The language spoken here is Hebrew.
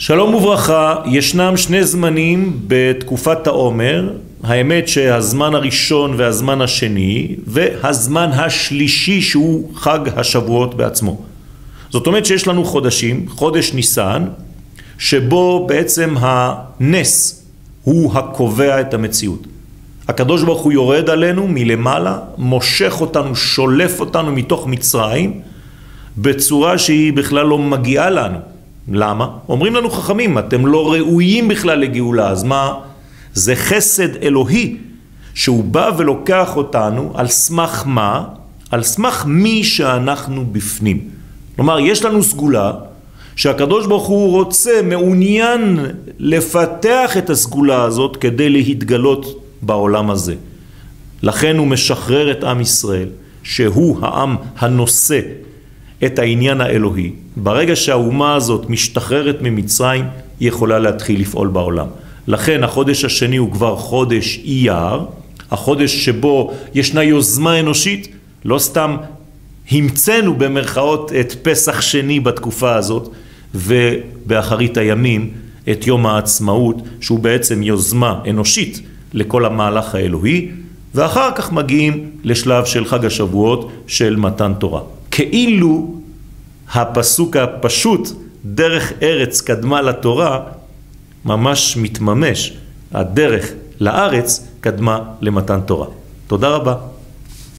שלום וברכה, ישנם שני זמנים בתקופת העומר, האמת שהזמן הראשון והזמן השני והזמן השלישי שהוא חג השבועות בעצמו. זאת אומרת שיש לנו חודשים, חודש ניסן, שבו בעצם הנס הוא הקובע את המציאות. הקדוש ברוך הוא יורד עלינו מלמעלה, מושך אותנו, שולף אותנו מתוך מצרים בצורה שהיא בכלל לא מגיעה לנו. למה? אומרים לנו חכמים, אתם לא ראויים בכלל לגאולה, אז מה? זה חסד אלוהי שהוא בא ולוקח אותנו על סמך מה? על סמך מי שאנחנו בפנים. כלומר, יש לנו סגולה שהקדוש ברוך הוא רוצה, מעוניין לפתח את הסגולה הזאת כדי להתגלות בעולם הזה. לכן הוא משחרר את עם ישראל, שהוא העם הנושא את העניין האלוהי. ברגע שהאומה הזאת משתחררת ממצרים, היא יכולה להתחיל לפעול בעולם. לכן החודש השני הוא כבר חודש אייר, החודש שבו ישנה יוזמה אנושית, לא סתם המצאנו במרכאות את פסח שני בתקופה הזאת, ובאחרית הימים את יום העצמאות, שהוא בעצם יוזמה אנושית לכל המהלך האלוהי, ואחר כך מגיעים לשלב של חג השבועות של מתן תורה. כאילו הפסוק הפשוט, דרך ארץ קדמה לתורה, ממש מתממש. הדרך לארץ קדמה למתן תורה. תודה רבה.